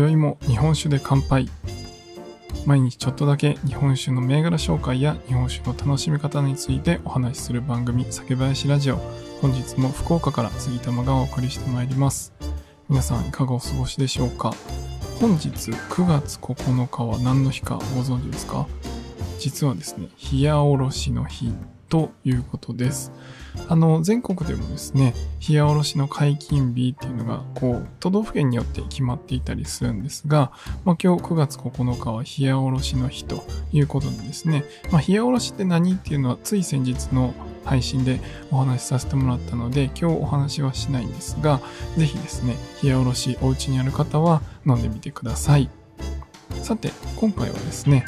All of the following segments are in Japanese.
今宵も日本酒で乾杯。毎日ちょっとだけ日本酒の銘柄紹介や日本酒の楽しみ方についてお話しする番組酒林ラジオ。本日も福岡から杉玉がお送りしてまいります。皆さんいかがお過ごしでしょうか？本日9月9日は何の日かご存知ですか？実はですね、冷やおろしの日。ということです。あの、全国でもですね、冷やおろしの解禁日っていうのが、こう、都道府県によって決まっていたりするんですが、まあ、今日9月9日は冷やおろしの日ということでですね、まあ、冷やおろしって何っていうのはつい先日の配信でお話しさせてもらったので、今日お話はしないんですが、ぜひですね、冷やおろしお家にある方は飲んでみてください。さて、今回はですね、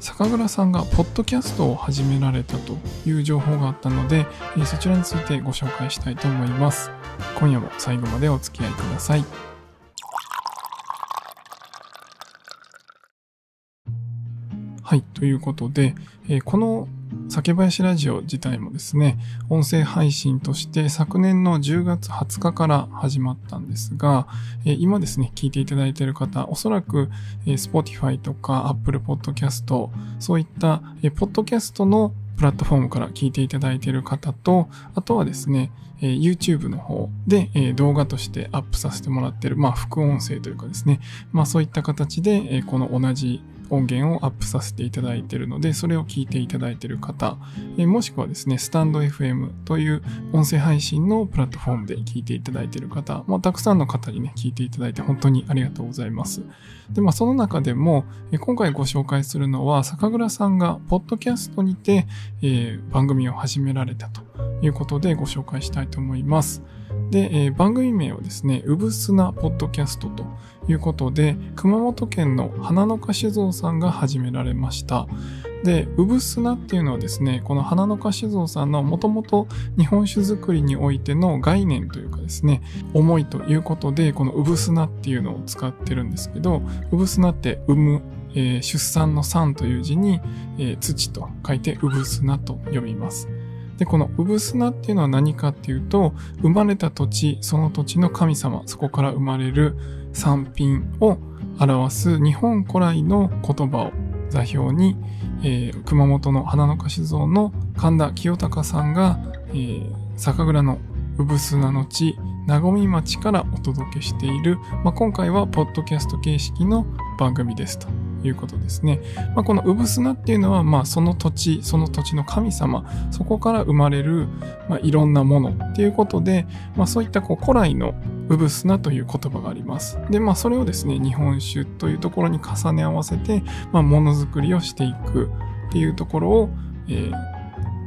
酒蔵さんがポッドキャストを始められたという情報があったので、そちらについてご紹介したいと思います。今夜も最後までお付き合いください。はい、ということで、この酒林ラジオ自体もですね、音声配信として昨年の10月20日から始まったんですが、え今ですね、聞いていただいている方、おそらく、え Spotify とか Apple Podcast、そういった、えポッドキャストのプラットフォームから聞いていただいている方と、あとはですね、え YouTube の方で、え動画としてアップさせてもらっている、まあ、副音声というかですね、まあそういった形で、えこの同じ音源をアップさせていただいているので、それを聞いていただいている方、えもしくはですね、スタンド FM という音声配信のプラットフォームで聞いていただいている方、まあ、たくさんの方にね、聞いていただいて本当にありがとうございます。で、まあ、その中でも、え今回ご紹介するのは、酒蔵さんがポッドキャストにて、えー、番組を始められたということでご紹介したいと思います。で、えー、番組名をですね、うぶすなポッドキャストということで、熊本県の花の花酒造さんが始められました。で、うぶすなっていうのはですね、この花の花酒造さんのもともと日本酒作りにおいての概念というかですね、思いということで、このうぶすなっていうのを使ってるんですけど、うぶすなって産む、えー、出産の産という字に、えー、土と書いてうぶすなと読みます。で、このうぶすなっていうのは何かっていうと、生まれた土地、その土地の神様、そこから生まれる産品を表す日本古来の言葉を座標に、えー、熊本の花の菓子像の神田清隆さんが、えー、酒蔵のうぶすなの地、なごみ町からお届けしている、まあ、今回はポッドキャスト形式の番組ですと。いうことですね。まあ、この産砂っていうのは、まあ、その土地、その土地の神様、そこから生まれる、まあ、いろんなものっていうことで、まあ、そういったこう古来の産砂という言葉があります。で、まあ、それをですね、日本酒というところに重ね合わせて、まあ、ものづくりをしていくっていうところを、えー、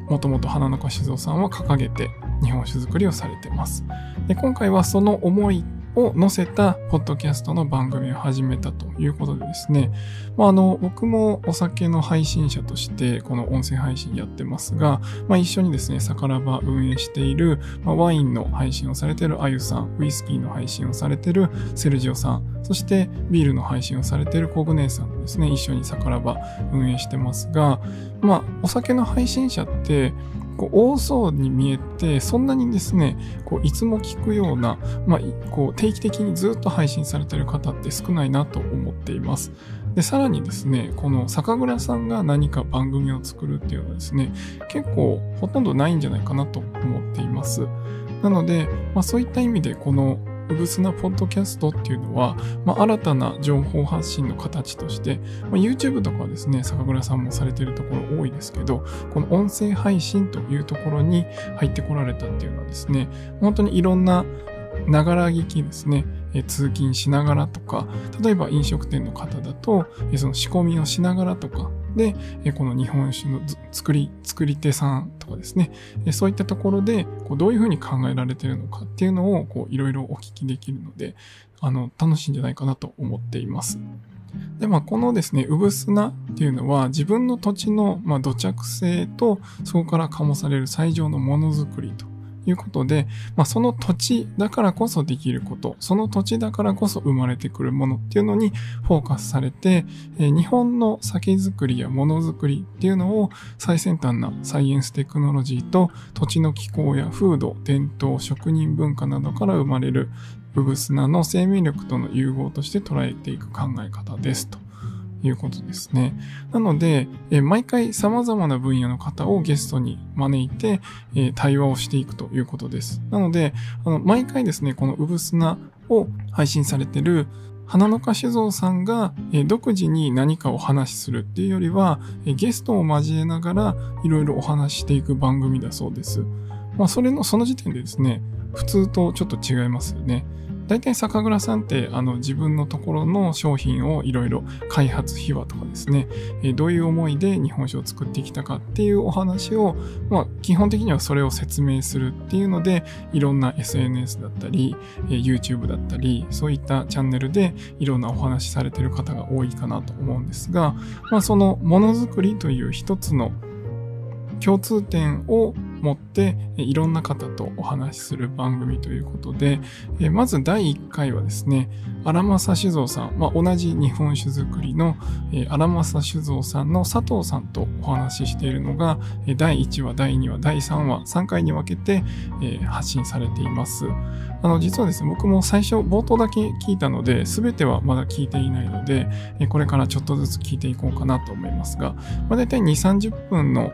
もともと花の花酒造さんは掲げて日本酒作りをされてます。で、今回はその思いを載せたポッドキャストの番組を始めたということでですね、まあ、あの、僕もお酒の配信者としてこの音声配信やってますが、まあ、一緒にですね、サカラバ運営している、まあ、ワインの配信をされているあゆさん、ウイスキーの配信をされているセルジオさん、そしてビールの配信をされているコグネさんですね、一緒にサカラバ運営してますが、まあ、お酒の配信者って、こう多そうに見えて、そんなにですね、こういつも聞くような、まあ、こう定期的にずっと配信されてる方って少ないなと思っています。で、さらにですね、この酒蔵さんが何か番組を作るっていうのはですね、結構ほとんどないんじゃないかなと思っています。なので、まあそういった意味でこのうぶすなポッドキャストっていうのは、まあ、新たな情報発信の形として、まあ、YouTube とかはですね、酒蔵さんもされているところ多いですけど、この音声配信というところに入ってこられたっていうのはですね、本当にいろんなながら聞きですね、え通勤しながらとか、例えば飲食店の方だと、えその仕込みをしながらとか、で、この日本酒の作り、作り手さんとかですね、そういったところで、こうどういうふうに考えられているのかっていうのを、こういろいろお聞きできるので、あの、楽しいんじゃないかなと思っています。で、まあ、このですね、うぶすなっていうのは、自分の土地の、まあ、土着性と、そこから醸される最上のものづくりということで、まあ、その土地だからこそできること、その土地だからこそ生まれてくるものっていうのにフォーカスされて、えー、日本の酒造りやものづくりっていうのを最先端なサイエンステクノロジーと土地の気候や風土、伝統、職人文化などから生まれるうぶすなの生命力との融合として捉えていく考え方ですと。いうことですね。なので、え毎回様々な分野の方をゲストに招いて、え対話をしていくということです。なので、あの毎回ですね、このうぶすなを配信されてる花の花酒造さんが、独自に何かお話しするっていうよりは、ゲストを交えながらいろいろお話ししていく番組だそうです。まあ、それの、その時点でですね、普通とちょっと違いますよね。大体酒蔵さんってあの自分のところの商品をいろいろ開発秘話とかですね、えどういう思いで日本酒を作ってきたかっていうお話を、まあ、基本的にはそれを説明するっていうのでいろんな SNS だったり、え YouTube だったりそういったチャンネルでいろんなお話しされてる方が多いかなと思うんですが、まあ、そのものづくりという一つの共通点を持っていろんな方とお話しする番組ということで、まず第1回はですね、荒政酒造さん、まあ、同じ日本酒造りの荒政酒造さんの佐藤さんとお話ししているのが、第1話、第2話、第3話、3回に分けて発信されています。あの、実はですね、僕も最初冒頭だけ聞いたので、全てはまだ聞いていないので、これからちょっとずつ聞いていこうかなと思いますが、まあ、大体2、30分の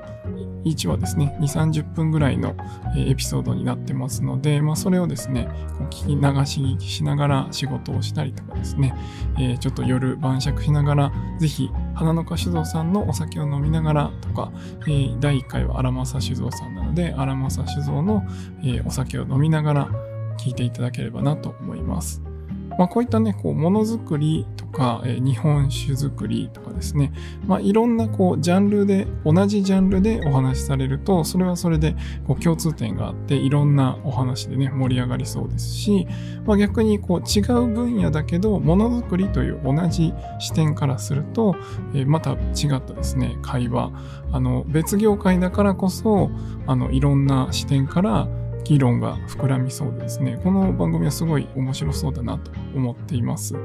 1話ですね、2、30分ぐらいのエピソードになってますので、まあ、それをですね、聞き流し聞きしながら仕事をしたりとかですね、えー、ちょっと夜晩酌しながら、ぜひ、花の花酒造さんのお酒を飲みながらとか、えー、第1回は荒政酒造さんなので、荒政酒造の、お酒を飲みながら聞いていただければなと思います。まあ、こういったね、こう、ものづくりとか、え、日本酒作りとかですね、まあ、いろんなこう、ジャンルで、同じジャンルでお話しされると、それはそれでこう共通点があって、いろんなお話でね、盛り上がりそうですし、まあ、逆にこう、違う分野だけど、ものづくりという同じ視点からすると、え、また違ったですね、会話、あの、別業界だからこそ、あの、いろんな視点から、議論が膨らみそうですね、この番組はすごい面白そうだなと思っています。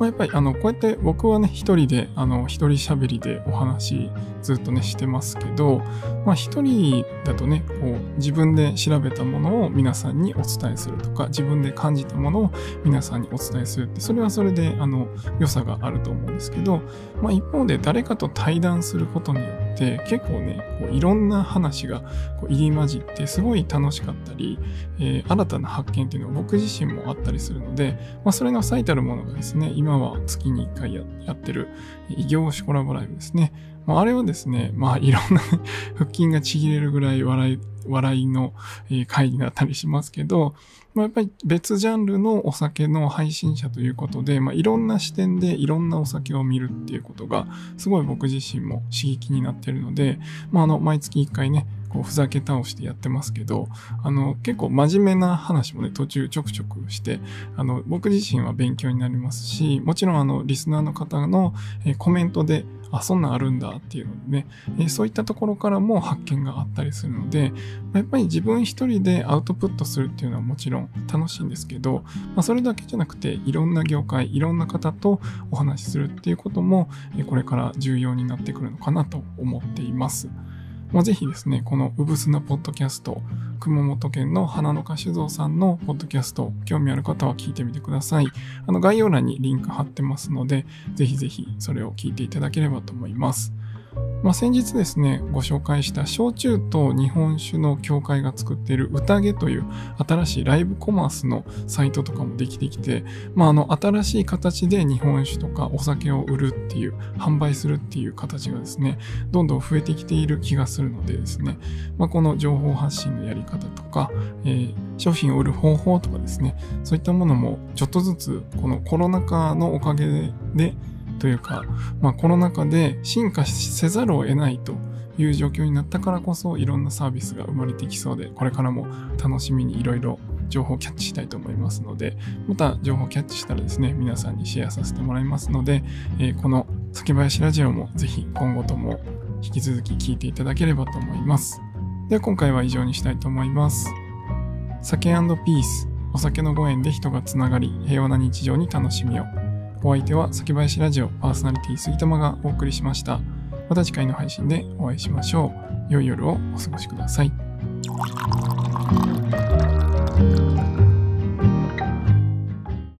まあ、やっぱりあのこうやって僕はね一人であの一人喋りでお話ずっとねしてますけど、まあ、一人だとねこう自分で調べたものを皆さんにお伝えするとか自分で感じたものを皆さんにお伝えするってそれはそれであの良さがあると思うんですけど、まあ、一方で誰かと対談することによって結構ねこういろんな話がこう入り混じってすごい楽しかったり、えー、新たな発見っていうのは僕自身もあったりするので、まあ、それの最たるものがですね今今は月に1回やってる異業種コラボライブですね。まあ、れはですね、まあいろんな 腹筋がちぎれるぐらい笑い、笑いの回になったりしますけど、まあ、やっぱり別ジャンルのお酒の配信者ということで、まあ、いろんな視点でいろんなお酒を見るっていうことが、すごい僕自身も刺激になってるので、まあ、あの、毎月1回ね、こうふざけ倒してやってますけど、あの、結構真面目な話もね、途中ちょくちょくして、あの、僕自身は勉強になりますし、もちろんあの、リスナーの方の、えコメントで、あ、そんなんあるんだっていうのでね、えそういったところからも発見があったりするので、まやっぱり自分一人でアウトプットするっていうのはもちろん楽しいんですけど、まあ、それだけじゃなくて、いろんな業界、いろんな方とお話しするっていうことも、えこれから重要になってくるのかなと思っています。まあ、ぜひですね、このうぶすなポッドキャスト、熊本県の花の花酒造さんのポッドキャスト、興味ある方は聞いてみてください。あの概要欄にリンク貼ってますので、ぜひぜひそれを聞いていただければと思います。まあ、先日ですね、ご紹介した焼酎と日本酒の協会が作っている宴という新しいライブコマースのサイトとかもできてきて、まあ、あの、新しい形で日本酒とかお酒を売るっていう、販売するっていう形がですね、どんどん増えてきている気がするのでですね、まあ、この情報発信のやり方とか、えー、商品を売る方法とかですね、そういったものもちょっとずつこのコロナ禍のおかげで、というか、まあ、コロナ禍で進化せざるを得ないという状況になったからこそいろんなサービスが生まれてきそうでこれからも楽しみにいろいろ情報をキャッチしたいと思いますのでまた情報をキャッチしたらですね皆さんにシェアさせてもらいますので、えー、この酒林ラジオもぜひ今後とも引き続き聞いていただければと思います。では今回は以上にしたいと思います。酒ピースお酒のご縁で人がつながり平和な日常に楽しみを。お相手は先林ラジオパーソナリティ杉玉がお送りしました。また次回の配信でお会いしましょう。良い夜をお過ごしください。